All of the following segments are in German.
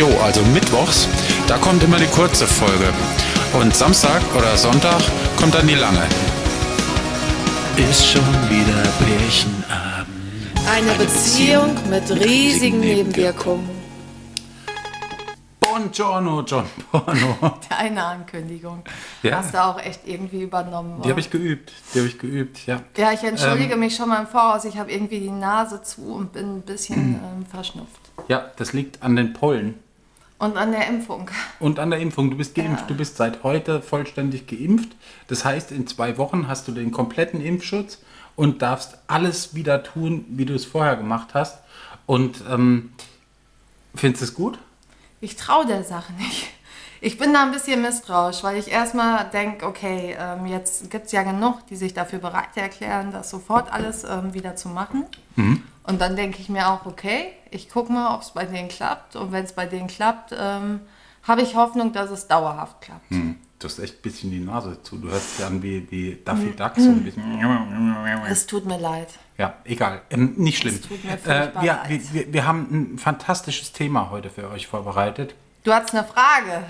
Jo, also mittwochs, da kommt immer die kurze Folge. Und Samstag oder Sonntag kommt dann die lange. Ist schon wieder Pärchenabend. Eine Beziehung mit riesigen Nebenwirkungen. Buongiorno, John Porno. Deine Ankündigung. Ja. Hast du auch echt irgendwie übernommen. Die habe ich geübt. Die habe ich geübt, ja. ja, ich entschuldige Ähm. mich schon mal im Voraus. Ich habe irgendwie die Nase zu und bin ein bisschen Hm. ähm, verschnupft. Ja, das liegt an den Pollen Und an der Impfung. und an der Impfung. Du bist geimpft. Du bist seit heute vollständig geimpft. Das heißt, in zwei Wochen hast du den kompletten Impfschutz und darfst alles wieder tun, wie du es vorher gemacht hast. Und ähm, findest du es gut? Ich traue der Sache nicht. Ich bin da ein bisschen misstrauisch, weil ich erstmal denke, okay, ähm, jetzt gibt es ja genug, die sich dafür bereit erklären, das sofort alles ähm, wieder zu machen. Und dann denke ich mir auch, okay, ich gucke mal, ob es bei denen klappt. Und wenn es bei denen klappt, ähm, habe ich Hoffnung, dass es dauerhaft klappt. Hm. Du hast echt ein bisschen die Nase zu. Du hörst dich an wie, wie Daffy Duck, so ein bisschen. Es tut mir leid. Ja, egal. Ähm, nicht schlimm. Es tut mir Äh, wir, leid. wir, wir, wir haben ein fantastisches Thema heute für euch vorbereitet. Du hattest eine Frage.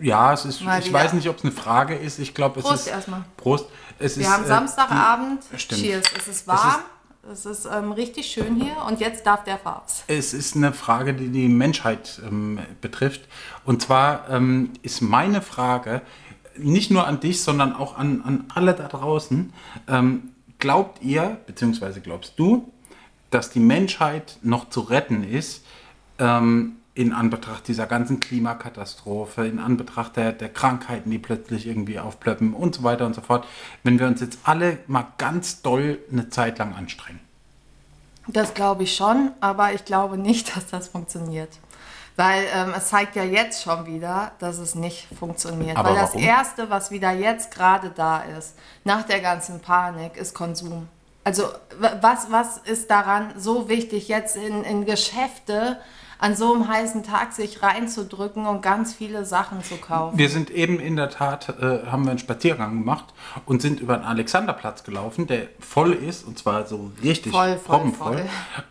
Ja, es ist, Mal ich wieder. weiß nicht, ob es eine Frage ist. Ich glaube, es Prost ist. erstmal. Prost. Es Wir ist, haben äh, Samstagabend. Stimmt. Cheers. Es ist warm. Es ist, ähm, richtig schön hier. Und jetzt darf der Farbs. Es ist eine Frage, die die Menschheit ähm, betrifft. Und zwar ähm, ist meine Frage nicht nur an dich, sondern auch an, an alle da draußen. Ähm, glaubt ihr, beziehungsweise glaubst du, dass die Menschheit noch zu retten ist ähm, in Anbetracht dieser ganzen Klimakatastrophe, in Anbetracht der, der Krankheiten, die plötzlich irgendwie aufplöppen und so weiter und so fort, wenn wir uns jetzt alle mal ganz doll eine Zeit lang anstrengen? Das glaube ich schon, aber ich glaube nicht, dass das funktioniert. Weil ähm, es zeigt ja jetzt schon wieder, dass es nicht funktioniert. Aber Weil das warum? Erste, was wieder jetzt gerade da ist, nach der ganzen Panik, ist Konsum. Also was, was ist daran so wichtig, jetzt in, in Geschäfte an so einem heißen Tag sich reinzudrücken und ganz viele Sachen zu kaufen? Wir sind eben in der Tat, äh, haben wir einen Spaziergang gemacht und sind über den Alexanderplatz gelaufen, der voll ist und zwar so richtig Voll, voll, voll.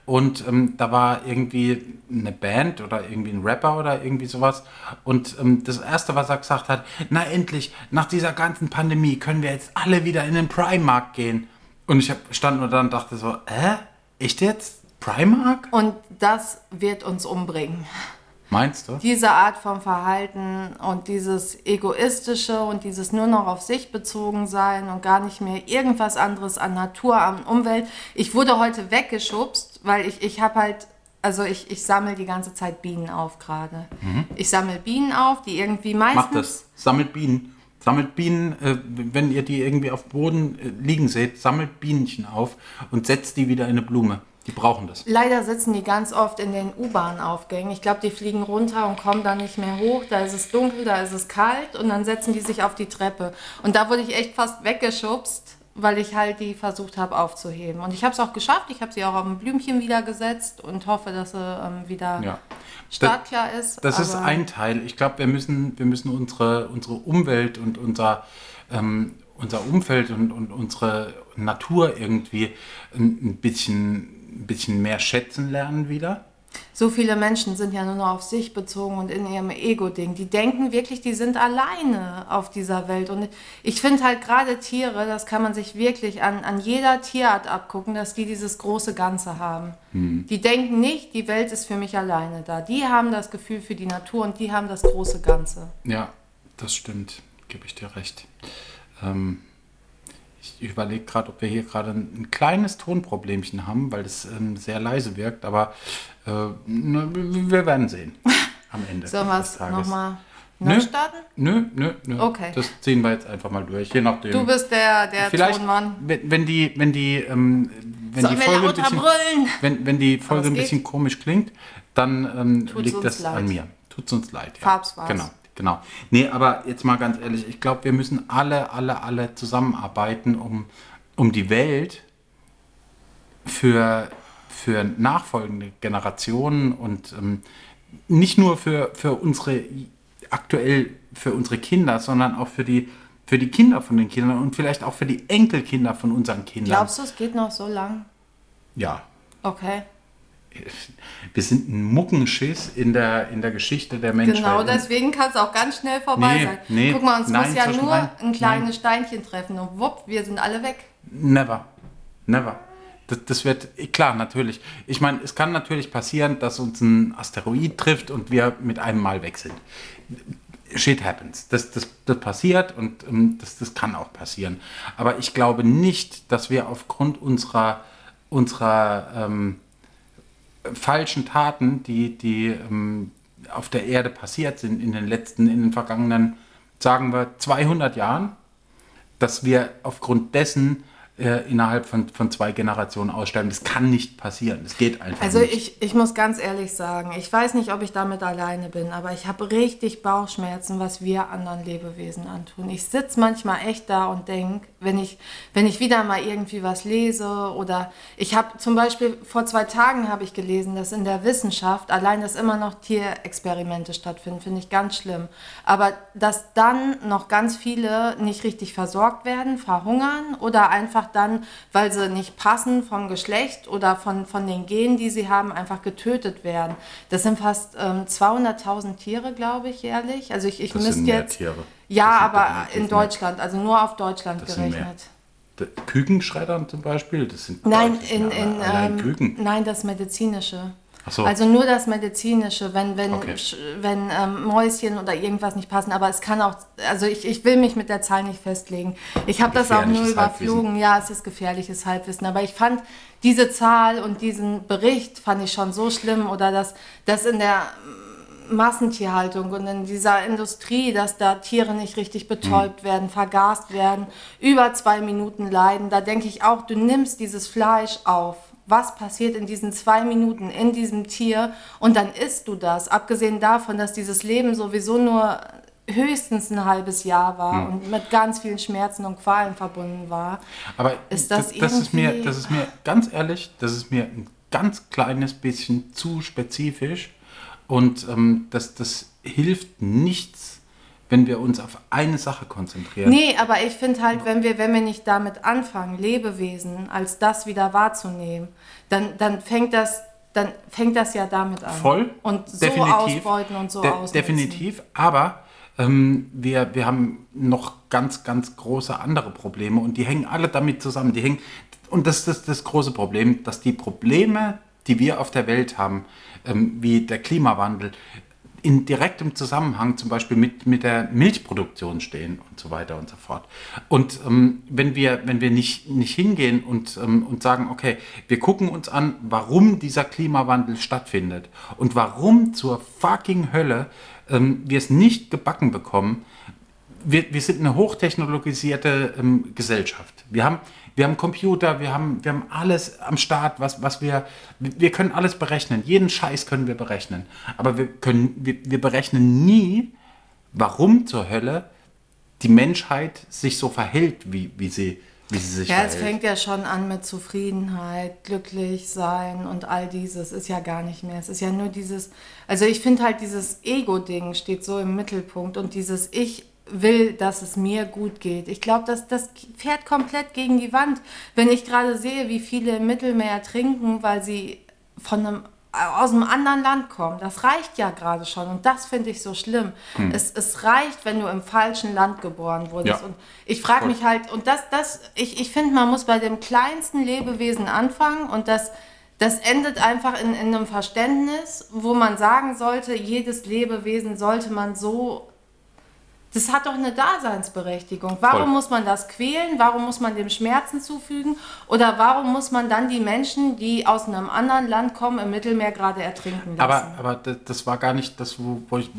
Und ähm, da war irgendwie eine Band oder irgendwie ein Rapper oder irgendwie sowas. Und ähm, das Erste, was er gesagt hat, na endlich, nach dieser ganzen Pandemie können wir jetzt alle wieder in den Primark gehen. Und ich hab, stand nur da und dachte so, hä? Echt jetzt? Primark? Und das wird uns umbringen. Meinst du? diese Art von Verhalten und dieses egoistische und dieses nur noch auf sich bezogen sein und gar nicht mehr irgendwas anderes an Natur, an Umwelt. Ich wurde heute weggeschubst, weil ich, ich habe halt, also ich, ich sammle die ganze Zeit Bienen auf gerade. Ich sammle Bienen auf, die irgendwie meistens... Macht das. Sammelt Bienen. Sammelt Bienen, äh, wenn ihr die irgendwie auf Boden äh, liegen seht, sammelt Bienchen auf und setzt die wieder in eine Blume. Die brauchen das. Leider sitzen die ganz oft in den U-Bahn-Aufgängen. Ich glaube, die fliegen runter und kommen dann nicht mehr hoch. Da ist es dunkel, da ist es kalt und dann setzen die sich auf die Treppe. Und da wurde ich echt fast weggeschubst, weil ich halt die versucht habe aufzuheben. Und ich habe es auch geschafft. Ich habe sie auch auf ein Blümchen wieder gesetzt und hoffe, dass sie ähm, wieder Ja. startklar ist. Das ist ein Teil. Ich glaube, wir müssen, wir müssen unsere, unsere Umwelt und unser, ähm, unser Umfeld und, und unsere Natur irgendwie ein, ein, bisschen, ein bisschen mehr schätzen lernen wieder. So viele Menschen sind ja nur noch auf sich bezogen und in ihrem Ego-Ding. Die denken wirklich, die sind alleine auf dieser Welt. Und ich finde halt gerade Tiere, das kann man sich wirklich an, an jeder Tierart abgucken, dass die dieses große Ganze haben. Die denken nicht, die Welt ist für mich alleine da. Die haben das Gefühl für die Natur und die haben das große Ganze. Ja, das stimmt. Gebe ich dir recht. Ähm, ich überlege gerade, ob wir hier gerade ein, ein kleines Tonproblemchen haben, weil es ähm, sehr leise wirkt, aber äh, ne, wir werden sehen am Ende. Sollen wir es nochmal Nö. neu starten? Nö, nö, nö. Okay. Das ziehen wir jetzt einfach mal durch, je nachdem. Du bist der, der Vielleicht, Tonmann. wenn, wenn die, wenn die, ähm, wenn die Folge ein bisschen, wenn, wenn die Folge ein bisschen komisch klingt, dann ähm, liegt das leid. an mir. Tut's uns leid. Ja. Farbs war's. Genau, genau. Nee, aber jetzt mal ganz ehrlich, ich glaube, wir müssen alle, alle, alle zusammenarbeiten, um, um die Welt für, für nachfolgende Generationen und ähm, nicht nur für, für unsere aktuell für unsere Kinder, sondern auch für die für die Kinder von den Kindern und vielleicht auch für die Enkelkinder von unseren Kindern. Glaubst du, es geht noch so lang? Ja, Okay. Wir sind ein Muckenschiss in der, in der Geschichte der Menschheit. Genau, deswegen kann es auch ganz schnell vorbei Nee, sein. nee, Guck mal, uns nein, muss ja nur rein. ein kleines Nein. Steinchen treffen und wupp, wir sind alle weg. Never. Never. Das, das wird, klar, natürlich. Ich meine, es kann natürlich passieren, dass uns ein Asteroid trifft und wir mit einem Mal weg sind. Shit happens. Das, das, das passiert und ähm, das, das kann auch passieren. Aber ich glaube nicht, dass wir aufgrund unserer, unserer ähm, falschen Taten, die, die ähm, auf der Erde passiert sind in den letzten, in den vergangenen, sagen wir, 200 Jahren, dass wir aufgrund dessen äh, innerhalb von, von zwei Generationen aussterben. Das kann nicht passieren. Das geht einfach Also nicht. ich, ich muss ganz ehrlich sagen, ich weiß nicht, ob ich damit alleine bin, aber ich habe richtig Bauchschmerzen, was wir anderen Lebewesen antun. Ich sitze manchmal echt da und denke, wenn ich, wenn ich wieder mal irgendwie was lese oder ich habe zum Beispiel vor zwei Tagen habe ich gelesen, dass in der Wissenschaft allein, dass immer noch Tierexperimente stattfinden, finde ich ganz schlimm. Aber dass dann noch ganz viele nicht richtig versorgt werden, verhungern oder einfach dann, weil sie nicht passen vom Geschlecht oder von, von den Genen, die sie haben, einfach getötet werden. Das sind fast ähm, 200.000 Tiere, glaube ich, jährlich. Also ich, ich Das müsste sind mehr jetzt... Tiere. Ja, aber in. Deutschland, also nur auf Deutschland Das gerechnet. Kükenschreddern zum Beispiel, das sind Nein, in, in, allein ähm, Küken. nein, das medizinische. So. Also nur das medizinische, wenn, wenn, Okay. wenn ähm, Mäuschen oder irgendwas nicht passen. Aber es kann auch, also ich, ich will mich mit der Zahl nicht festlegen. Ich habe das auch nur überflogen. Ja, es ist gefährliches Halbwissen. Aber ich fand diese Zahl und diesen Bericht fand ich schon so schlimm. Oder dass, dass in der Massentierhaltung und in dieser Industrie, dass da Tiere nicht richtig betäubt werden, vergast werden, über zwei Minuten leiden. Da denke ich auch, du nimmst dieses Fleisch auf. Was passiert in diesen zwei Minuten in diesem Tier und dann isst du das. Abgesehen davon, dass dieses Leben sowieso nur höchstens ein halbes Jahr war und mit ganz vielen Schmerzen und Qualen verbunden war. Aber Ist das das, ist mir, das ist mir ganz ehrlich, das ist mir ein ganz kleines bisschen zu spezifisch und ähm, das, das hilft nichts, wenn wir uns auf eine Sache konzentrieren. Nee, aber ich finde halt, wenn wir, wenn wir nicht damit anfangen, Lebewesen als das wieder wahrzunehmen, dann, dann fängt das, dann fängt das ja damit an. Voll. Und so definitiv. ausbeuten und so De ausnutzen. Definitiv. Aber ähm, wir, wir haben noch ganz, ganz große andere Probleme und die hängen alle damit zusammen. Die hängen, und das ist das, das große Problem, dass die Probleme, die wir auf der Welt haben, ähm, wie der Klimawandel, in direktem Zusammenhang zum Beispiel mit, mit der Milchproduktion stehen und so weiter und so fort. Und ähm, wenn wir, wenn wir nicht, nicht hingehen und, ähm, und sagen, okay, wir gucken uns an, warum dieser Klimawandel stattfindet und warum zur fucking Hölle ähm, wir es nicht gebacken bekommen, wir, wir sind eine hochtechnologisierte ähm, Gesellschaft. Wir haben, wir haben Computer, wir haben, wir haben alles am Start, was, was wir, wir können alles berechnen. Jeden Scheiß können wir berechnen. Aber wir können, wir, wir berechnen nie, warum zur Hölle die Menschheit sich so verhält, wie, wie, sie, wie sie sich Ja, es fängt ja schon an mit Zufriedenheit, glücklich sein und all dieses ist ja gar nicht mehr. Es ist ja nur dieses, also ich finde halt dieses Ego-Ding steht so im Mittelpunkt und dieses Ich will, dass es mir gut geht. Ich glaube, dass das fährt komplett gegen die Wand. Wenn ich gerade sehe, wie viele im Mittelmeer trinken, weil sie von einem aus einem anderen Land kommen. Das reicht ja gerade schon und das finde ich so schlimm. Es, es reicht, wenn du im falschen Land geboren wurdest. Ja. Und ich frage mich halt, und das, das, ich, ich finde, man muss bei dem kleinsten Lebewesen anfangen und das, das endet einfach in, in einem Verständnis, wo man sagen sollte, jedes Lebewesen sollte man so. Das hat doch eine Daseinsberechtigung. Warum Voll. muss man das quälen? Warum muss man dem Schmerzen zufügen? Oder warum muss man dann die Menschen, die aus einem anderen Land kommen, im Mittelmeer gerade ertrinken lassen? aber, aber das, war gar nicht das, wo, ich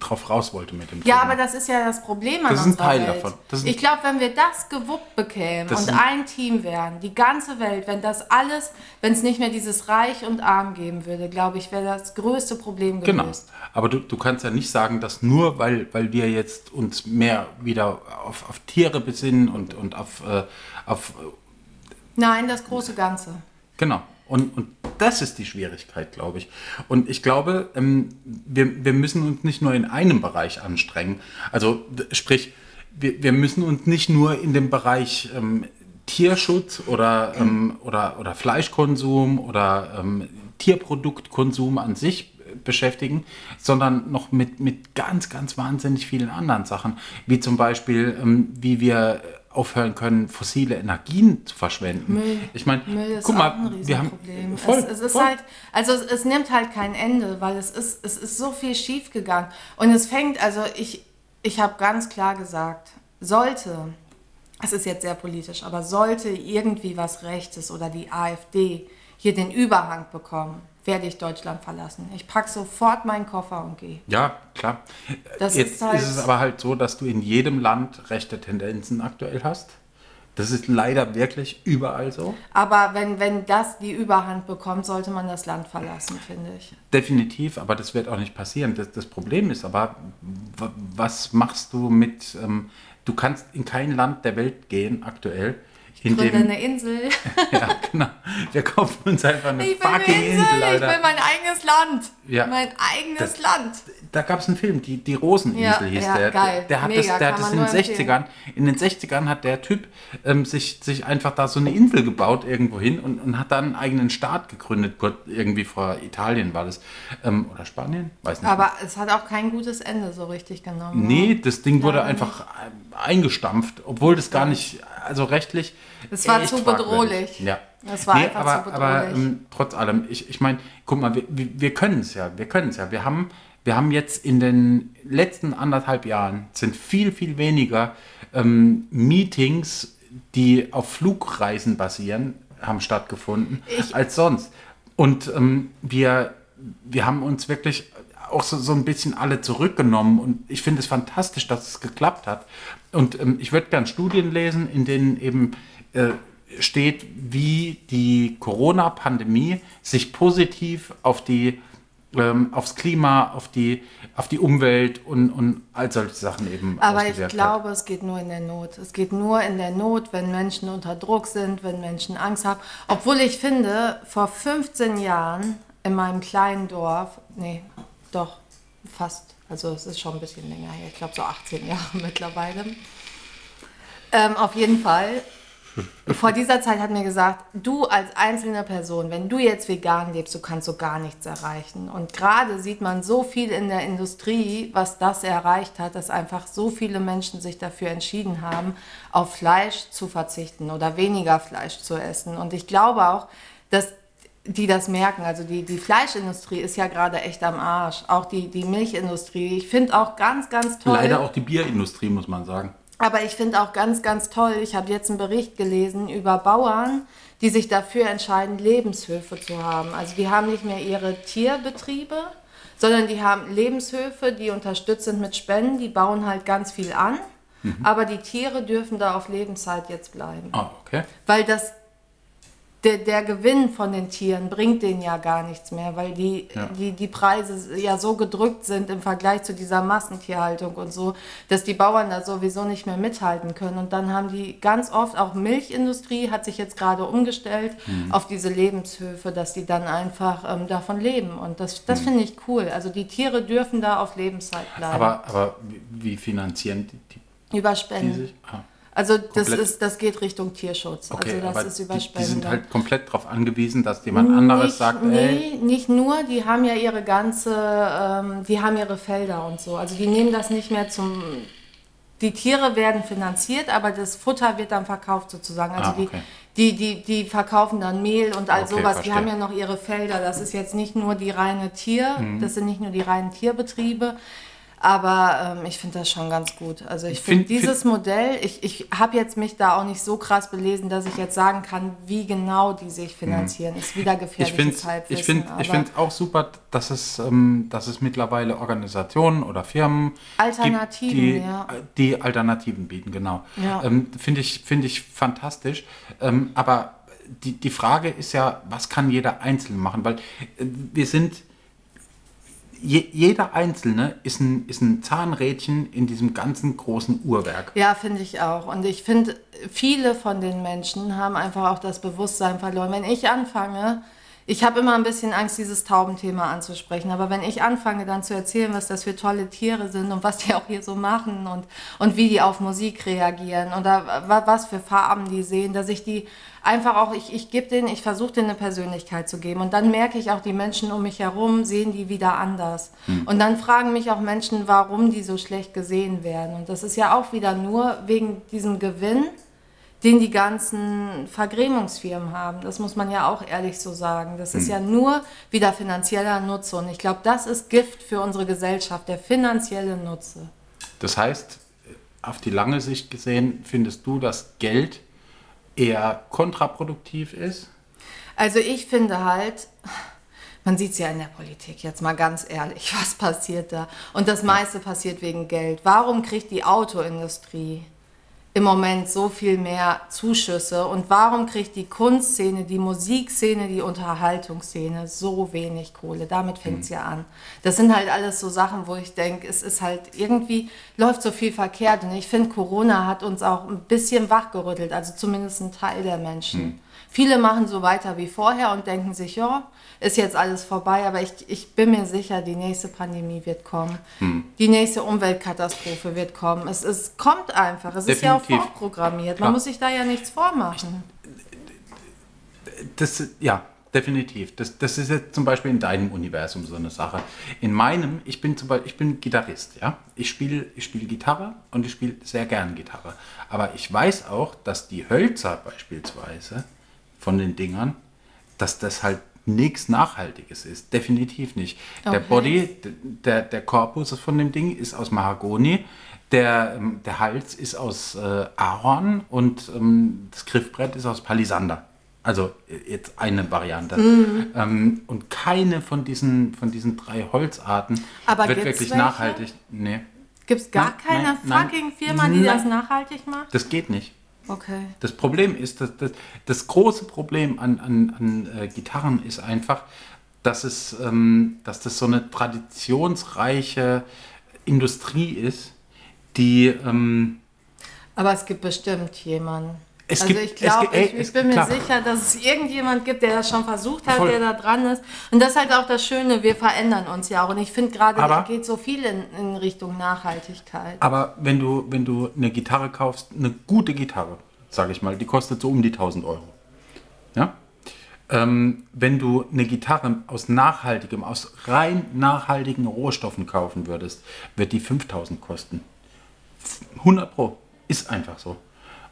drauf raus wollte mit dem Ja, Thema. aber das ist ja das Problem an Das ist ein unserer Teil Welt. davon. Ich glaube, wenn wir das gewuppt bekämen und ein- Team wären, die ganze Welt, wenn das alles, wenn es nicht mehr dieses Reich und Arm geben würde, glaube ich, wäre das größte Problem Genau. gelöst. Aber du, du kannst ja nicht sagen, dass nur weil, weil wir jetzt uns mehr wieder auf, auf Tiere besinnen und, und auf, äh, auf Nein, das große Ganze. Genau. Und, und das ist die Schwierigkeit, glaube ich. Und ich glaube, ähm, wir, wir müssen uns nicht nur in einem Bereich anstrengen. Also sprich, wir, wir müssen uns nicht nur in dem Bereich ähm, Tierschutz oder, ähm, oder, oder Fleischkonsum oder ähm, Tierproduktkonsum an sich beschäftigen, sondern noch mit, mit ganz, ganz wahnsinnig vielen anderen Sachen, wie zum Beispiel, ähm, wie wir aufhören können, fossile Energien zu verschwenden. Müll. Ich meine, guck mal, ein wir haben Riesenproblem. voll, es, es ist voll. halt, also es, es nimmt halt kein Ende, weil es ist, es ist so viel schief gegangen. Und es fängt, also ich, ich habe ganz klar gesagt, sollte, es ist jetzt sehr politisch, aber sollte irgendwie was Rechtes oder die AfD hier den Überhang bekommen, werde ich Deutschland verlassen. Ich packe sofort meinen Koffer und gehe. Ja, klar. Das Jetzt ist halt- ist es aber halt so, dass du in jedem Land rechte Tendenzen aktuell hast. Das ist leider wirklich überall so. Aber wenn, wenn das die Überhand bekommt, sollte man das Land verlassen, finde ich. Definitiv, aber das wird auch nicht passieren. Das, das Problem ist aber, was machst du mit, ähm, du kannst in kein Land der Welt gehen aktuell, in Gründe eine Insel. ja genau, wir kaufen uns einfach eine Ich will eine fucking Insel, Insel, ich will mein eigenes Land. Ja. Mein eigenes Das- Land. da gab es einen Film, die, die Roseninsel Ja, hieß ja, der. geil. Der hat Mega, das, der hat das in den nur 60ern, in den 60ern hat der Typ ähm, sich, sich einfach da so eine Insel gebaut irgendwo hin und, und hat dann einen eigenen Staat gegründet, Gott, irgendwie vor Italien war das. Ähm, oder Spanien? Weiß nicht. Aber es hat auch kein gutes Ende so richtig genommen. Nee, das Ding wurde einfach ähm, eingestampft, obwohl das gar nicht, also rechtlich. Es war zu fragwürdig. bedrohlich. Ja. Es war einfach aber, zu Aber bedrohlich. ähm, trotz allem, ich, ich meine, guck mal, wir, wir wir können es ja, wir können es ja. Wir haben, wir haben jetzt in den letzten anderthalb Jahren sind viel, viel weniger ähm, Meetings, die auf Flugreisen basieren, haben stattgefunden Ich- als sonst. Und ähm, wir, wir haben uns wirklich auch so, so ein bisschen alle zurückgenommen und ich finde es fantastisch, dass es geklappt hat. Und ähm, ich würde gern Studien lesen, in denen eben äh, steht, wie die Corona-Pandemie sich positiv auf die ähm, aufs Klima, auf die, auf die Umwelt und, und all solche Sachen eben Aber ich ausgewirkt hat. glaube, es geht nur in der Not. Es geht nur in der Not, wenn Menschen unter Druck sind, wenn Menschen Angst haben. Obwohl ich finde, vor 15 Jahren in meinem kleinen Dorf, nee, doch, fast, also es ist schon ein bisschen länger her, ich glaube so 18 Jahre mittlerweile. Ähm, auf jeden Fall. Vor dieser Zeit hat mir gesagt, du als einzelne Person, wenn du jetzt vegan lebst, du kannst so gar nichts erreichen. Und gerade sieht man so viel in der Industrie, was das erreicht hat, dass einfach so viele Menschen sich dafür entschieden haben, auf Fleisch zu verzichten oder weniger Fleisch zu essen. Und ich glaube auch, dass die das merken. Also die, die Fleischindustrie ist ja gerade echt am Arsch. Auch die, die Milchindustrie. Ich finde auch ganz, ganz toll. Leider auch die Bierindustrie, muss man sagen. Aber ich finde auch ganz, ganz toll, ich habe jetzt einen Bericht gelesen über Bauern, die sich dafür entscheiden, Lebenshöfe zu haben. Also die haben nicht mehr ihre Tierbetriebe, sondern die haben Lebenshöfe, die unterstützt sind mit Spenden, die bauen halt ganz viel an. Aber die Tiere dürfen da auf Lebenszeit jetzt bleiben. Ah, okay. Weil das, der, der Gewinn von den Tieren bringt denen ja gar nichts mehr, weil die, Ja. die, die Preise ja so gedrückt sind im Vergleich zu dieser Massentierhaltung und so, dass die Bauern da sowieso nicht mehr mithalten können. Und dann haben die ganz oft, auch Milchindustrie hat sich jetzt gerade umgestellt Mhm. auf diese Lebenshöfe, dass die dann einfach ähm, davon leben. Und das, Mhm. das finde ich cool. Also die Tiere dürfen da auf Lebenszeit bleiben. Aber, aber wie, finanzieren die, die, über die sich? Ah. Also das, Komplett. ist, das geht Richtung Tierschutz. Okay, also das aber ist über die, die sind halt komplett darauf angewiesen, dass jemand anderes nicht, sagt, ey, nee, nicht nur, die haben ja ihre ganze, ähm, die haben ihre Felder und so. Also die nehmen das nicht mehr zum, die Tiere werden finanziert, aber das Futter wird dann verkauft sozusagen. Also Ah, okay. die, die, die, die verkaufen dann Mehl und all Okay, sowas. verstehe. Die haben ja noch ihre Felder. Das ist jetzt nicht nur die reine Tier, Mhm. das sind nicht nur die reinen Tierbetriebe. Aber ähm, ich finde das schon ganz gut. Also ich finde Find- find- dieses Modell, ich, ich habe jetzt mich da auch nicht so krass belesen, dass ich jetzt sagen kann, wie genau die sich finanzieren. Ist wieder ich gefährliches finde ich find, ich aber find auch super, dass es, ähm, dass es mittlerweile Organisationen oder Firmen Alternativen, gibt, die, ja. die Alternativen bieten, genau. Ja. Ähm, finde ich, find ich fantastisch. Ähm, aber die, die Frage ist ja, was kann jeder Einzelne machen? Weil äh, wir sind je, jeder Einzelne ist ein, ist ein Zahnrädchen in diesem ganzen großen Uhrwerk. Ja, finde ich auch. Und ich finde, viele von den Menschen haben einfach auch das Bewusstsein verloren. Wenn ich anfange, ich habe immer ein bisschen Angst, dieses Taubenthema anzusprechen. Aber wenn ich anfange dann zu erzählen, was das für tolle Tiere sind und was die auch hier so machen und, und wie die auf Musik reagieren oder was für Farben die sehen, dass ich die einfach auch, ich, ich gebe denen, ich versuche denen eine Persönlichkeit zu geben. Und dann merke ich auch, die Menschen um mich herum sehen die wieder anders. Hm. Und dann fragen mich auch Menschen, warum die so schlecht gesehen werden. Und das ist ja auch wieder nur wegen diesem Gewinn den die ganzen Vergrämungsfirmen haben. Das muss man ja auch ehrlich so sagen. Das ist hm. ja nur wieder finanzieller Nutze. Und ich glaube, das ist Gift für unsere Gesellschaft, der finanzielle Nutze. Das heißt, auf die lange Sicht gesehen, findest du, dass Geld eher kontraproduktiv ist? Also ich finde halt, man sieht es ja in der Politik, jetzt mal ganz ehrlich, was passiert da? Und das meiste passiert wegen Geld. Warum kriegt die Autoindustrie im Moment so viel mehr Zuschüsse und warum kriegt die Kunstszene, die Musikszene, die Unterhaltungsszene so wenig Kohle? Damit fängt es mhm. ja an. Das sind halt alles so Sachen, wo ich denke, es ist halt irgendwie, läuft so viel verkehrt und ich finde, Corona hat uns auch ein bisschen wachgerüttelt, also zumindest ein Teil der Menschen. Mhm. Viele machen so weiter wie vorher und denken sich, ja, ist jetzt alles vorbei, aber ich, ich bin mir sicher, die nächste Pandemie wird kommen. Hm. Die nächste Umweltkatastrophe wird kommen. Es, es kommt einfach. Es Definitiv. ist ja auch vorprogrammiert. Man muss sich da ja nichts vormachen. Das, ja, definitiv. Das, das ist jetzt zum Beispiel in deinem Universum so eine Sache. In meinem, ich bin zum Beispiel, ich bin Gitarrist, ja. Ich spiele ich spiel Gitarre und ich spiele sehr gern Gitarre. Aber ich weiß auch, dass die Hölzer beispielsweise von den Dingern, dass das halt nichts Nachhaltiges ist. Definitiv nicht. Okay. Der Body, der, der Korpus von dem Ding ist aus Mahagoni. Der, ähm, der Hals ist aus äh, Ahorn und ähm, das Griffbrett ist aus Palisander. Also äh, jetzt eine Variante. Mhm. Ähm, und keine von diesen, von diesen drei Holzarten Aber wird wirklich welche? nachhaltig. Nee. Gibt es gar nein, keine nein, fucking nein, Firma, die das nachhaltig macht? Das geht nicht. Okay. Das Problem ist, dass das, das große Problem an, an, an äh, Gitarren ist einfach, dass, es, ähm, dass das so eine traditionsreiche Industrie ist, die... Ähm, Aber es gibt bestimmt jemanden es also gibt, ich glaube, ich, ich, bin mir klar. sicher, dass es irgendjemand gibt, der das schon versucht hat, Voll. der da dran ist. Und das ist halt auch das Schöne, wir verändern uns ja auch. Und ich finde gerade, da geht so viel in, in, Richtung Nachhaltigkeit. Aber wenn du, wenn du eine Gitarre kaufst, eine gute Gitarre, sage ich mal, die kostet so um die 1000 Euro. Ja? Ähm, wenn du eine Gitarre aus nachhaltigem, aus rein nachhaltigen Rohstoffen kaufen würdest, wird die 5000 kosten. 100 Pro. Ist einfach so.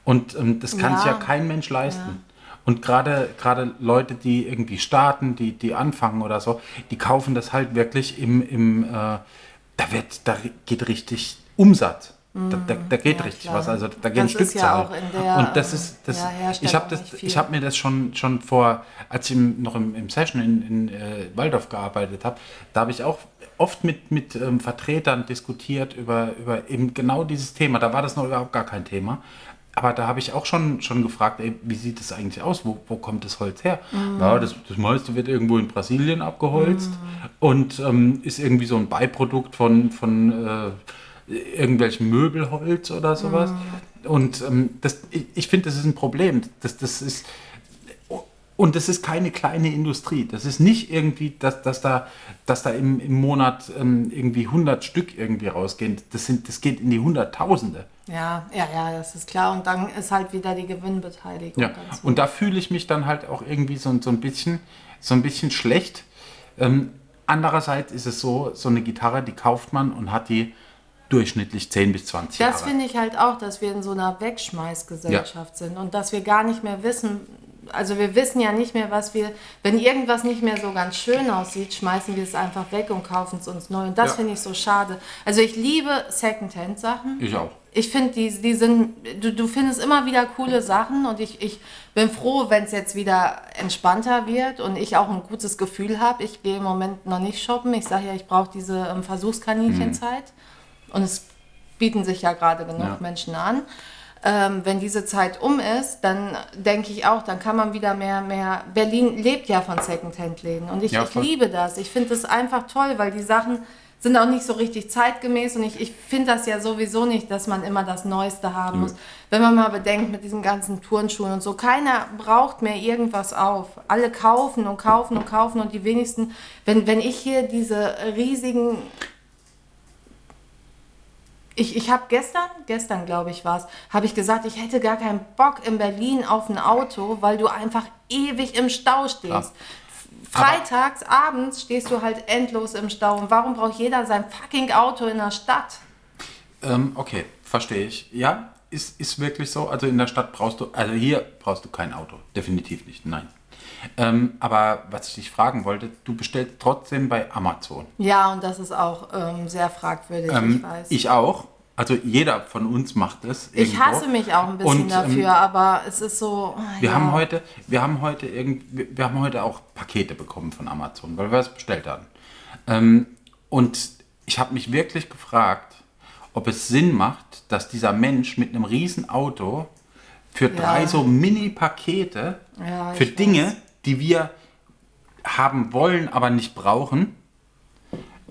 Und ähm, das kann ja. sich ja kein Mensch leisten. Ja. Und gerade gerade Leute, die irgendwie starten, die, die anfangen oder so, die kaufen das halt wirklich im, im äh, da wird, da geht richtig Umsatz. Da, da, da, geht ja, richtig klar. was, also da gehen Stückzahlen. Ja und das ist, das, ja, ich habe das, ich habe mir das schon, schon vor, als ich noch im, im Session in, in äh, Waldorf gearbeitet habe, da habe ich auch oft mit, mit ähm, Vertretern diskutiert über, über eben genau dieses Thema. Da war das noch überhaupt gar kein Thema. Aber da habe ich auch schon, schon gefragt, ey, wie sieht das eigentlich aus? Wo, wo kommt das Holz her? Mm. Ja, das, das meiste wird irgendwo in Brasilien abgeholzt mm. und ähm, ist irgendwie so ein Beiprodukt von, von äh, irgendwelchem Möbelholz oder sowas. Mm. Und ähm, das, ich, ich finde, das ist ein Problem. Das, das ist, und das ist keine kleine Industrie. Das ist nicht irgendwie, dass, dass da, dass da im, im Monat ähm, irgendwie 100 Stück irgendwie rausgehen. Das, sind, das geht in die Hunderttausende. Ja, ja, ja, das ist klar. Und dann ist halt wieder die Gewinnbeteiligung. Ja. Und da fühle ich mich dann halt auch irgendwie so, so, ein, bisschen, so ein bisschen schlecht. Ähm, andererseits ist es so, so eine Gitarre, die kauft man und hat die durchschnittlich 10 bis 20 Jahre. Das finde ich halt auch, dass wir in so einer Wegschmeißgesellschaft ja. sind und dass wir gar nicht mehr wissen, also wir wissen ja nicht mehr, was wir, wenn irgendwas nicht mehr so ganz schön aussieht, schmeißen wir es einfach weg und kaufen es uns neu. Und das ja. finde ich so schade. Also ich liebe Secondhand-Sachen. Ich auch. Ich finde, die, die sind, du, du findest immer wieder coole Sachen und ich, ich bin froh, wenn es jetzt wieder entspannter wird und ich auch ein gutes Gefühl habe. Ich gehe im Moment noch nicht shoppen. Ich sage ja, ich brauche diese ähm, Versuchskaninchenzeit. Mhm. Und es bieten sich ja gerade genug ja. Menschen an ähm, wenn diese Zeit um ist, dann denke ich auch, dann kann man wieder mehr, mehr. Berlin lebt ja von Secondhand-Läden und ich, ja, ich liebe das. Ich finde es einfach toll, weil die Sachen sind auch nicht so richtig zeitgemäß und ich, ich finde das ja sowieso nicht, dass man immer das Neueste haben muss. Wenn man mal bedenkt mit diesen ganzen Turnschuhen und so, keiner braucht mehr irgendwas auf. Alle kaufen und kaufen und kaufen und die wenigsten, wenn, wenn ich hier diese riesigen ich, ich habe gestern, gestern glaube ich war es, habe ich gesagt, ich hätte gar keinen Bock in Berlin auf ein Auto, weil du einfach ewig im Stau stehst. Ja. Freitags, Aber abends stehst du halt endlos im Stau. Und warum braucht jeder sein fucking Auto in der Stadt? Ähm, okay, verstehe ich. Ja, ist, ist wirklich so. Also in der Stadt brauchst du, also hier brauchst du kein Auto. Definitiv nicht, nein. Ähm, aber was ich dich fragen wollte, du bestellst trotzdem bei Amazon. Ja, und das ist auch ähm, sehr fragwürdig, ähm, ich weiß. Ich auch. Also jeder von uns macht es. Ich hasse mich auch ein bisschen und, dafür, ähm, aber es ist so. Oh, wir ja. haben heute, wir haben heute irgend, wir haben heute auch Pakete bekommen von Amazon, weil wir es bestellt haben. Ähm, und ich habe mich wirklich gefragt, ob es Sinn macht, dass dieser Mensch mit einem riesen Auto für drei ja. so Mini-Pakete ja, für Dinge, weiß die wir haben wollen, aber nicht brauchen,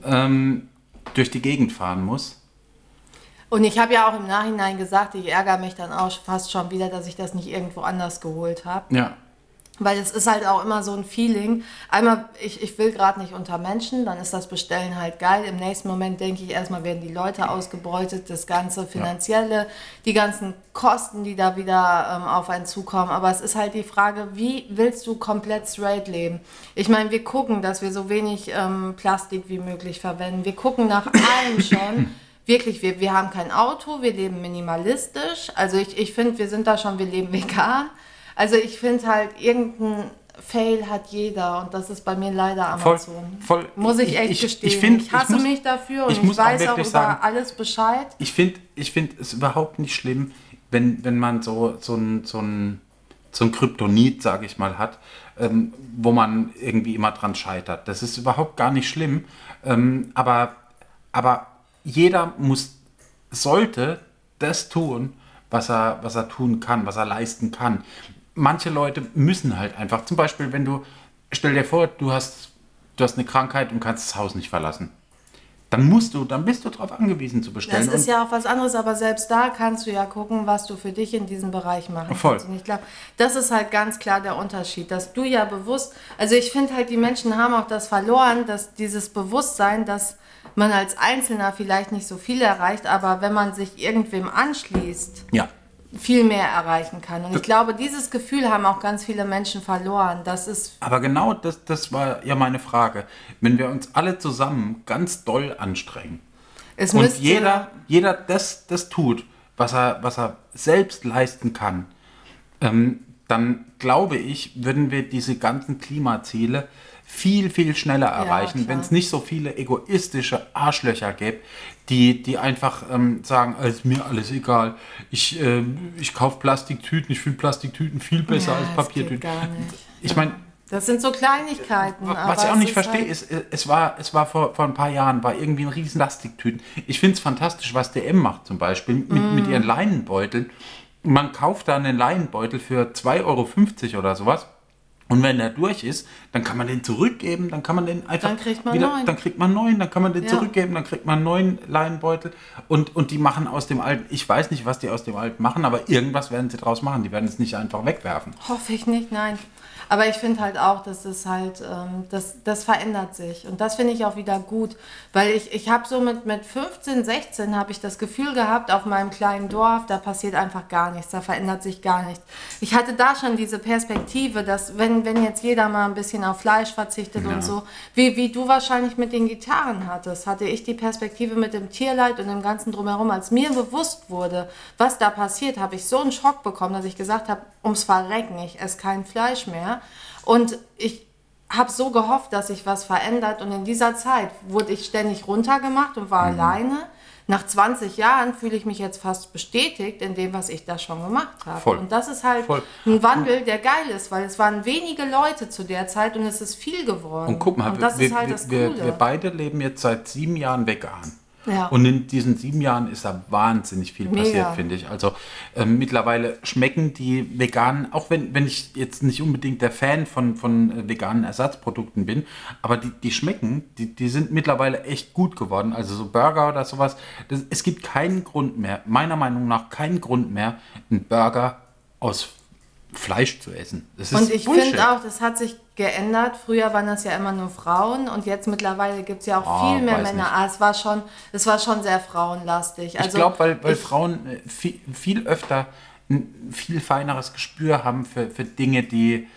ähm, durch die Gegend fahren muss. Und ich habe ja auch im Nachhinein gesagt, ich ärgere mich dann auch fast schon wieder, dass ich das nicht irgendwo anders geholt habe. Ja. Weil es ist halt auch immer so ein Feeling. Einmal, ich, ich will gerade nicht unter Menschen, dann ist das Bestellen halt geil. Im nächsten Moment denke ich, erstmal werden die Leute ausgebeutet, das ganze Finanzielle, ja. die ganzen Kosten, die da wieder ähm, auf einen zukommen. Aber es ist halt die Frage, wie willst du komplett straight leben? Ich meine, wir gucken, dass wir so wenig ähm, Plastik wie möglich verwenden. Wir gucken nach allem schon. Wirklich, wir, wir haben kein Auto, wir leben minimalistisch. Also ich, ich finde, wir sind da schon, wir leben vegan. Also ich finde halt, irgendein Fail hat jeder und das ist bei mir leider Amazon. Voll, voll muss ich echt ich, gestehen. Ich, find, ich hasse ich muss, mich dafür und ich, ich weiß auch, auch über sagen, alles Bescheid. Ich finde ich find es überhaupt nicht schlimm, wenn, wenn man so, so ein, so ein, so ein Kryptonit, sage ich mal, hat, ähm, wo man irgendwie immer dran scheitert. Das ist überhaupt gar nicht schlimm. Ähm, aber, aber jeder muss, sollte das tun, was er, was er tun kann, was er leisten kann manche Leute müssen halt einfach. Zum Beispiel, wenn du, stell dir vor, du hast, du hast eine Krankheit und kannst das Haus nicht verlassen. Dann musst du, dann bist du darauf angewiesen zu bestellen. Das ist ja auch was anderes, aber selbst da kannst du ja gucken, was du für dich in diesem Bereich machen Voll. kannst. Und ich glaube, das ist halt ganz klar der Unterschied, dass du ja bewusst, also ich finde halt, die Menschen haben auch das verloren, dass dieses Bewusstsein, dass man als Einzelner vielleicht nicht so viel erreicht, aber wenn man sich irgendwem anschließt, ja viel mehr erreichen kann. Und ich glaube, dieses Gefühl haben auch ganz viele Menschen verloren. Das ist Aber genau das, das war ja meine Frage. Wenn wir uns alle zusammen ganz doll anstrengen es und jeder, jeder das, das tut, was er, was er selbst leisten kann, ähm, dann glaube ich, würden wir diese ganzen Klimaziele viel, viel schneller erreichen, ja, wenn es nicht so viele egoistische Arschlöcher gäbe, die, die einfach ähm, sagen, es ist mir alles egal, ich, äh, ich kaufe Plastiktüten, ich finde Plastiktüten viel besser ja, als Papiertüten. Ich meine, das sind so Kleinigkeiten. Was ich auch nicht verstehe, halt ist, es war, es war vor, vor ein paar Jahren, war irgendwie ein riesen Plastiktüten. Ich finde es fantastisch, was DM macht zum Beispiel mit, mm. mit ihren Leinenbeuteln. Man kauft da einen Leinenbeutel für 2,50 Euro oder sowas und wenn der durch ist, dann kann man den zurückgeben, dann kann man den einfach dann kriegt man wieder, neun. dann kriegt man neun, dann kann man den ja. zurückgeben, dann kriegt man einen neuen Leinenbeutel und, und die machen aus dem alten, ich weiß nicht, was die aus dem alten machen, aber irgendwas werden sie draus machen, die werden es nicht einfach wegwerfen. Hoffe ich nicht, nein. Aber ich finde halt auch, dass es halt, ähm, das, das verändert sich. Und das finde ich auch wieder gut. Weil ich, ich habe so mit, mit 15, 16 habe ich das Gefühl gehabt, auf meinem kleinen Dorf, da passiert einfach gar nichts, da verändert sich gar nichts. Ich hatte da schon diese Perspektive, dass wenn, wenn jetzt jeder mal ein bisschen auf Fleisch verzichtet ja. und so, wie, wie du wahrscheinlich mit den Gitarren hattest, hatte ich die Perspektive mit dem Tierleid und dem Ganzen drumherum. Als mir bewusst wurde, was da passiert, habe ich so einen Schock bekommen, dass ich gesagt habe, ums Verrecken, ich esse kein Fleisch mehr. Und ich habe so gehofft, dass sich was verändert. Und in dieser Zeit wurde ich ständig runtergemacht und war mhm. alleine. Nach 20 Jahren fühle ich mich jetzt fast bestätigt in dem, was ich da schon gemacht habe. Und das ist halt Voll. ein Wandel, der geil ist, weil es waren wenige Leute zu der Zeit und es ist viel geworden. Und guck mal, und das wir, ist halt das wir, Coole. wir beide leben jetzt seit sieben Jahren vegan. Ja. Und in diesen sieben Jahren ist da wahnsinnig viel Mega. passiert, finde ich. Also ähm, mittlerweile schmecken die veganen, auch wenn, wenn ich jetzt nicht unbedingt der Fan von, von äh, veganen Ersatzprodukten bin, aber die, die schmecken, die, die sind mittlerweile echt gut geworden. Also so Burger oder sowas. Das, es gibt keinen Grund mehr, meiner Meinung nach keinen Grund mehr, einen Burger aus Fleisch zu essen. Das ist Und ich finde auch, das hat sich geändert. Früher waren das ja immer nur Frauen und jetzt mittlerweile gibt es ja auch Ah, viel mehr Männer. Ah, es war schon, es war schon sehr frauenlastig. Also ich glaube, weil, weil ich- Frauen äh, viel, viel öfter ein viel feineres Gespür haben für, für Dinge, die,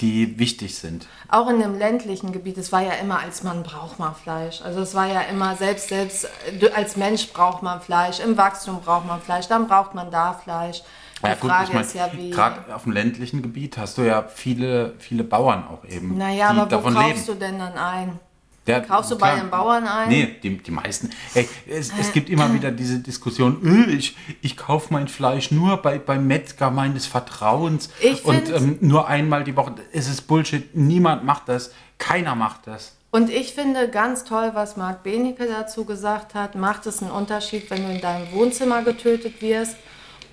die wichtig sind. Auch in dem ländlichen Gebiet, es war ja immer, als Mann braucht man Fleisch. Also es war ja immer, selbst, selbst als Mensch braucht man Fleisch, im Wachstum braucht man Fleisch, dann braucht man da Fleisch. Die Ja, gut, Frage ich mein, ist ja, wie. gerade auf dem ländlichen Gebiet hast du ja viele, viele Bauern auch eben, Naja, aber wo davon kaufst leben. du denn dann ein? Der, Kaufst du bei den Bauern ein? Nee, die, die meisten. Ey, es, es gibt immer wieder diese Diskussion, "Äh, ich, ich kaufe mein Fleisch nur bei, beim Metzger meines Vertrauens Ich und ähm, nur einmal die Woche. Es ist Bullshit, niemand macht das, keiner macht das. Und ich finde ganz toll, was Marc Benecke dazu gesagt hat. Macht es einen Unterschied, wenn du in deinem Wohnzimmer getötet wirst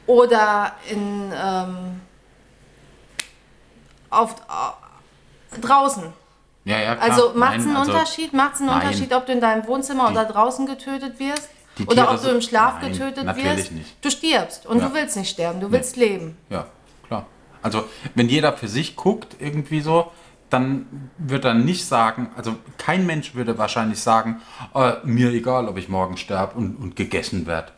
oder in ähm, auf, äh, draußen? Ja, ja, klar. Also macht es einen also- Unterschied? Macht es einen Nein. Unterschied, ob du in deinem Wohnzimmer oder draußen getötet wirst? Die Oder ob du im Schlaf Nein, getötet wirst? nicht. Du stirbst und Ja. du willst nicht sterben, du willst leben. Ja, klar. Also wenn jeder für sich guckt, irgendwie so, dann wird er nicht sagen, also kein Mensch würde wahrscheinlich sagen, äh, mir egal, ob ich morgen sterbe und, und gegessen werde.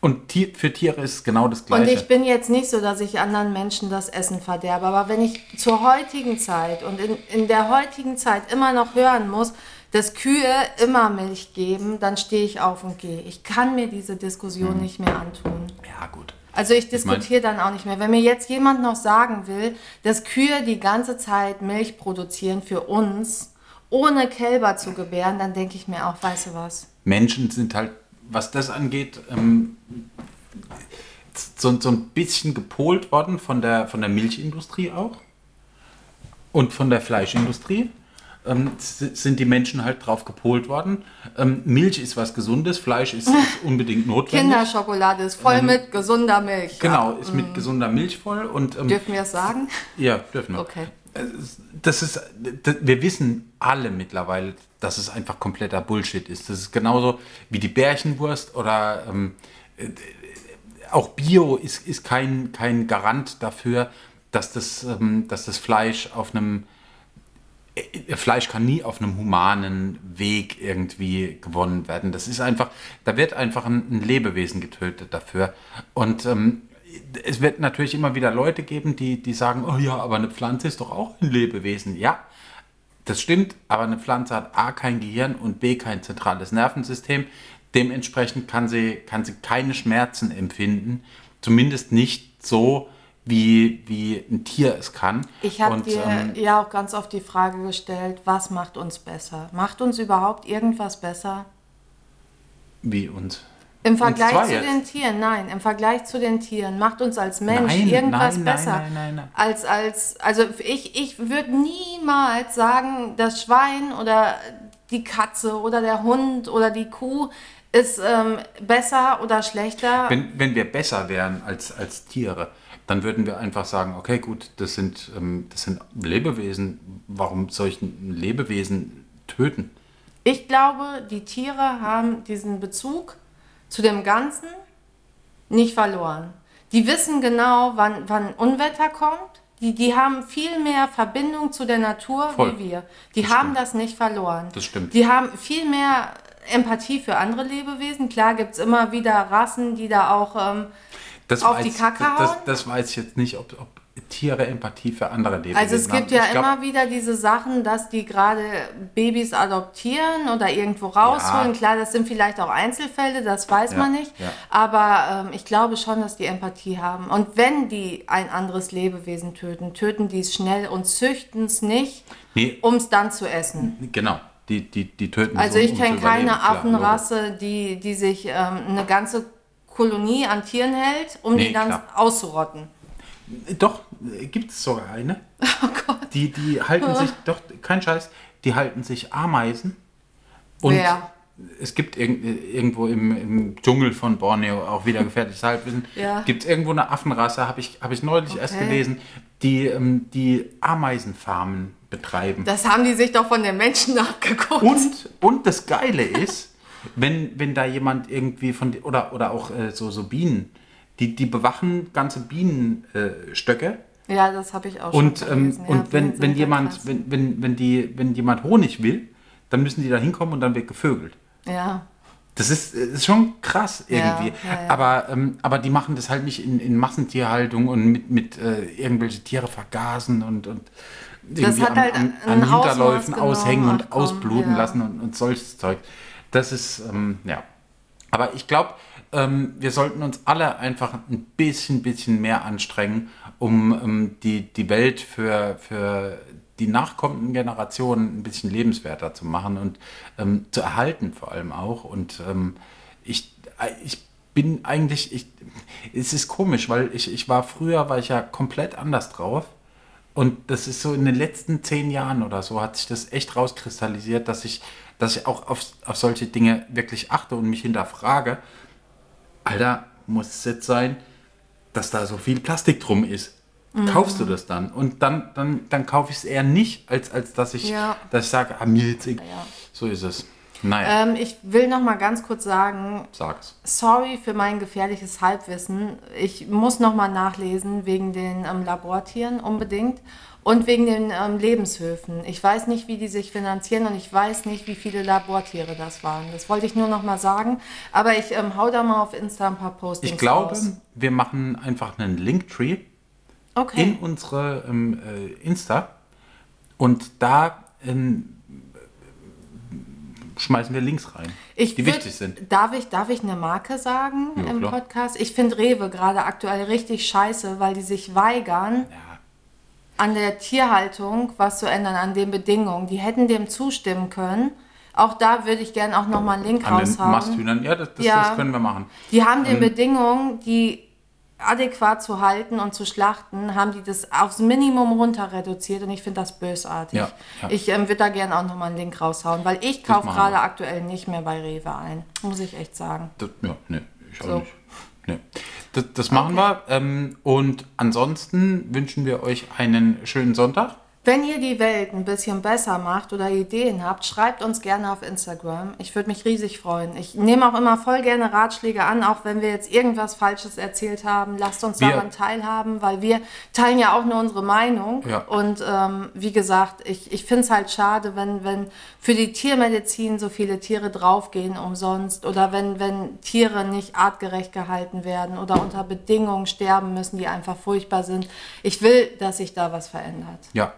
Und für Tiere ist es genau das Und Gleiche. ich bin jetzt nicht so, dass ich anderen Menschen das Essen verderbe, aber wenn ich zur heutigen Zeit und in, in der heutigen Zeit immer noch hören muss, dass Kühe immer Milch geben, dann stehe ich auf und gehe. Ich kann mir diese Diskussion Hm. nicht mehr antun. ja, gut. Also ich diskutiere dann auch nicht mehr. Wenn mir jetzt jemand noch sagen will, dass Kühe die ganze Zeit Milch produzieren für uns, ohne Kälber zu gebären, dann denke ich mir auch, weißt du was? Menschen sind halt, was das angeht, ähm, so, so ein bisschen gepolt worden von der, von der Milchindustrie auch und von der Fleischindustrie. Ähm, sind die Menschen halt drauf gepolt worden. Ähm, Milch ist was Gesundes, Fleisch ist, ist unbedingt notwendig. Kinderschokolade ist voll mit gesunder Milch. Ähm, Genau, ist mit gesunder Milch voll und ähm, Dürfen wir es sagen? ja, dürfen wir. Okay. Das ist, das, wir wissen alle mittlerweile, dass es einfach kompletter Bullshit ist. Das ist genauso wie die Bärchenwurst oder ähm, äh, auch Bio ist, ist kein, kein Garant dafür, dass das, ähm, dass das Fleisch auf einem äh, Fleisch kann nie auf einem humanen Weg irgendwie gewonnen werden. Das ist einfach, da wird einfach ein, ein Lebewesen getötet dafür. Und ähm, es wird natürlich immer wieder Leute geben, die, die sagen, oh ja, aber eine Pflanze ist doch auch ein Lebewesen. Ja, das stimmt, aber eine Pflanze hat A kein Gehirn und B kein zentrales Nervensystem. Dementsprechend kann sie, kann sie keine Schmerzen empfinden. Zumindest nicht so, wie, wie ein Tier es kann. Ich habe dir ähm, ja auch ganz oft die Frage gestellt, was macht uns besser? Macht uns überhaupt irgendwas besser? wie uns. Im zwei Vergleich zu jetzt? den Tieren, nein, im Vergleich zu den Tieren macht uns als Mensch Nein, irgendwas nein, nein, besser. nein, nein, nein. Als, als, also ich, ich würde niemals sagen, das Schwein oder die Katze oder der Hund oder die Kuh ist ähm, besser oder schlechter. Wenn, wenn wir besser wären als, als Tiere, dann würden wir einfach sagen, okay, gut, das sind, ähm, das sind Lebewesen. Warum soll ich ein Lebewesen töten? Ich glaube, die Tiere haben diesen Bezug zu dem Ganzen nicht verloren. Die wissen genau, wann, wann Unwetter kommt. Die, die haben viel mehr Verbindung zu der Natur Voll. wie wir. Die Das haben stimmt. das nicht verloren. Das stimmt. Die haben viel mehr Empathie für andere Lebewesen. Klar gibt es immer wieder Rassen, die da auch ähm, Das Auf weiß, die Kacke das, hauen? das weiß ich jetzt nicht, ob, ob Tiere Empathie für andere Lebewesen Also es gibt haben. ja glaub, immer wieder diese Sachen, dass die gerade Babys adoptieren oder irgendwo rausholen. Ja. Klar, das sind vielleicht auch Einzelfälle, das weiß Ja, man nicht. ja. Aber ähm, ich glaube schon, dass die Empathie haben. Und wenn die ein anderes Lebewesen töten, töten die es schnell und züchten es nicht, Nee, um es dann zu essen. genau. Die, die, die töten Also so, ich um kenne keine Affenrasse, die, die sich ähm, eine ganze Kolonie an Tieren hält, um Nee, die dann klar. auszurotten. Doch, gibt es sogar eine. Oh Gott. Die, die halten sich, doch, kein Scheiß, die halten sich Ameisen. Und Wer? es gibt irg irgendwo im, im Dschungel von Borneo auch wieder gefährliches Halbwissen. Ja. Gibt es irgendwo eine Affenrasse, habe ich, hab ich neulich erst Okay. gelesen, die ähm, die Ameisenfarmen betreiben. Das haben die sich doch von den Menschen abgeguckt. Und, und das Geile ist, wenn, wenn da jemand irgendwie von, oder, oder auch äh, so, so Bienen, die, die bewachen ganze Bienenstöcke. Äh. Ja, das habe ich auch und schon ähm, gelesen. Ja, und wenn, wenn jemand, wenn, wenn, wenn, die, wenn jemand Honig will, dann müssen die da hinkommen und dann wird gevögelt. Ja, Das ist, ist schon krass irgendwie. ja, ja. Aber, ähm, aber die machen das halt nicht in, in Massentierhaltung und mit, mit äh, irgendwelche Tiere vergasen und, und irgendwie an, halt an, an Hinterläufen aushängen und Ach komm, ausbluten lassen und, und solches Zeug. Das ist, ähm, ja. Aber ich glaube, ähm, wir sollten uns alle einfach ein bisschen, bisschen mehr anstrengen, um ähm, die, die Welt für, für die nachkommenden Generationen ein bisschen lebenswerter zu machen und ähm, zu erhalten vor allem auch. Und ähm, ich, ich bin eigentlich, ich, es ist komisch, weil ich, ich war früher, war ich ja komplett anders drauf. Und das ist so in den letzten zehn Jahren oder so hat sich das echt rauskristallisiert, dass ich, dass ich auch auf, auf solche Dinge wirklich achte und mich hinterfrage. Alter, muss es jetzt sein, dass da so viel Plastik drum ist? Kaufst du das dann? Und dann, dann, dann kaufe ich es eher nicht, als, als dass ich, Ja. dass ich sage, ah, mir jetzt egal. Ja. So ist es. Naja, ähm, ich will noch mal ganz kurz sagen, sag's. sorry für mein gefährliches Halbwissen. Ich muss noch mal nachlesen wegen den ähm, Labortieren unbedingt und wegen den ähm, Lebenshöfen. Ich weiß nicht, wie die sich finanzieren und ich weiß nicht, wie viele Labortiere das waren. Das wollte ich nur noch mal sagen. Aber ich ähm, hau da mal auf Insta ein paar Postings Ich glaube, raus. wir machen einfach einen Linktree Okay. in unsere ähm, äh, Insta und da ähm, schmeißen wir Links rein, Ich die würd- wichtig sind. Darf ich, darf ich eine Marke sagen Ja, im klar. Podcast? Ich finde Rewe gerade aktuell richtig scheiße, weil die sich weigern, Ja, an der Tierhaltung was zu ändern, an den Bedingungen. Die hätten dem zustimmen können. Auch da würde ich gerne auch nochmal einen Link an den raushauen. Masthühnern, ja, das, das, Ja. das können wir machen. Die haben den Ähm, Bedingungen, die adäquat zu halten und zu schlachten, haben die das aufs Minimum runter reduziert und ich finde das bösartig. Ja, ja. Ich ähm, würde da gerne auch nochmal einen Link raushauen, weil ich kaufe gerade aktuell nicht mehr bei Rewe ein. Muss ich echt sagen. Das, ja, nee, ich auch So. nicht. Nee. Das, das machen wir. Ähm, und ansonsten wünschen wir euch einen schönen Sonntag. Wenn ihr die Welt ein bisschen besser macht oder Ideen habt, schreibt uns gerne auf Instagram. Ich würde mich riesig freuen. Ich nehme auch immer voll gerne Ratschläge an, auch wenn wir jetzt irgendwas Falsches erzählt haben. Lasst uns Wir- daran teilhaben, weil wir teilen ja auch nur unsere Meinung. Ja. Und ähm, wie gesagt, ich, ich finde es halt schade, wenn, wenn für die Tiermedizin so viele Tiere draufgehen umsonst oder wenn, wenn Tiere nicht artgerecht gehalten werden oder unter Bedingungen sterben müssen, die einfach furchtbar sind. Ich will, dass sich da was verändert. Ja,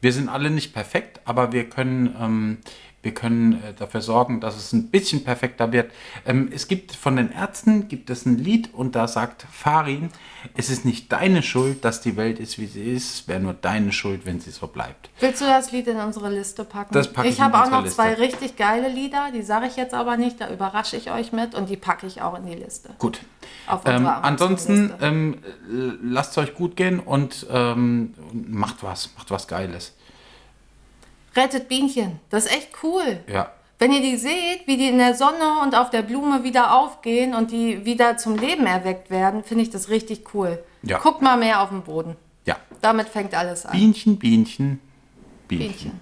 wir sind alle nicht perfekt, aber wir können, ähm, wir können äh, dafür sorgen, dass es ein bisschen perfekter wird. Ähm, es gibt von den Ärzten gibt es ein Lied und da sagt Farin, es ist nicht deine Schuld, dass die Welt ist, wie sie ist. Es wäre nur deine Schuld, wenn sie so bleibt. Willst du das Lied in unsere Liste packen? Das packe ich ich habe auch noch zwei Liste. richtig geile Lieder, die sage ich jetzt aber nicht, da überrasche ich euch mit und die packe ich auch in die Liste. Gut. Ähm, ansonsten ähm, äh, lasst es euch gut gehen und ähm, macht was, macht was Geiles. Rettet Bienchen, das ist echt cool. Ja. Wenn ihr die seht, wie die in der Sonne und auf der Blume wieder aufgehen und die wieder zum Leben erweckt werden, finde ich das richtig cool. Ja. Guckt mal mehr auf den Boden. Ja. Damit fängt alles an. Bienchen, Bienchen, Bienchen. Bienchen.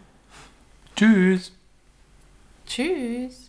Tschüss. Tschüss.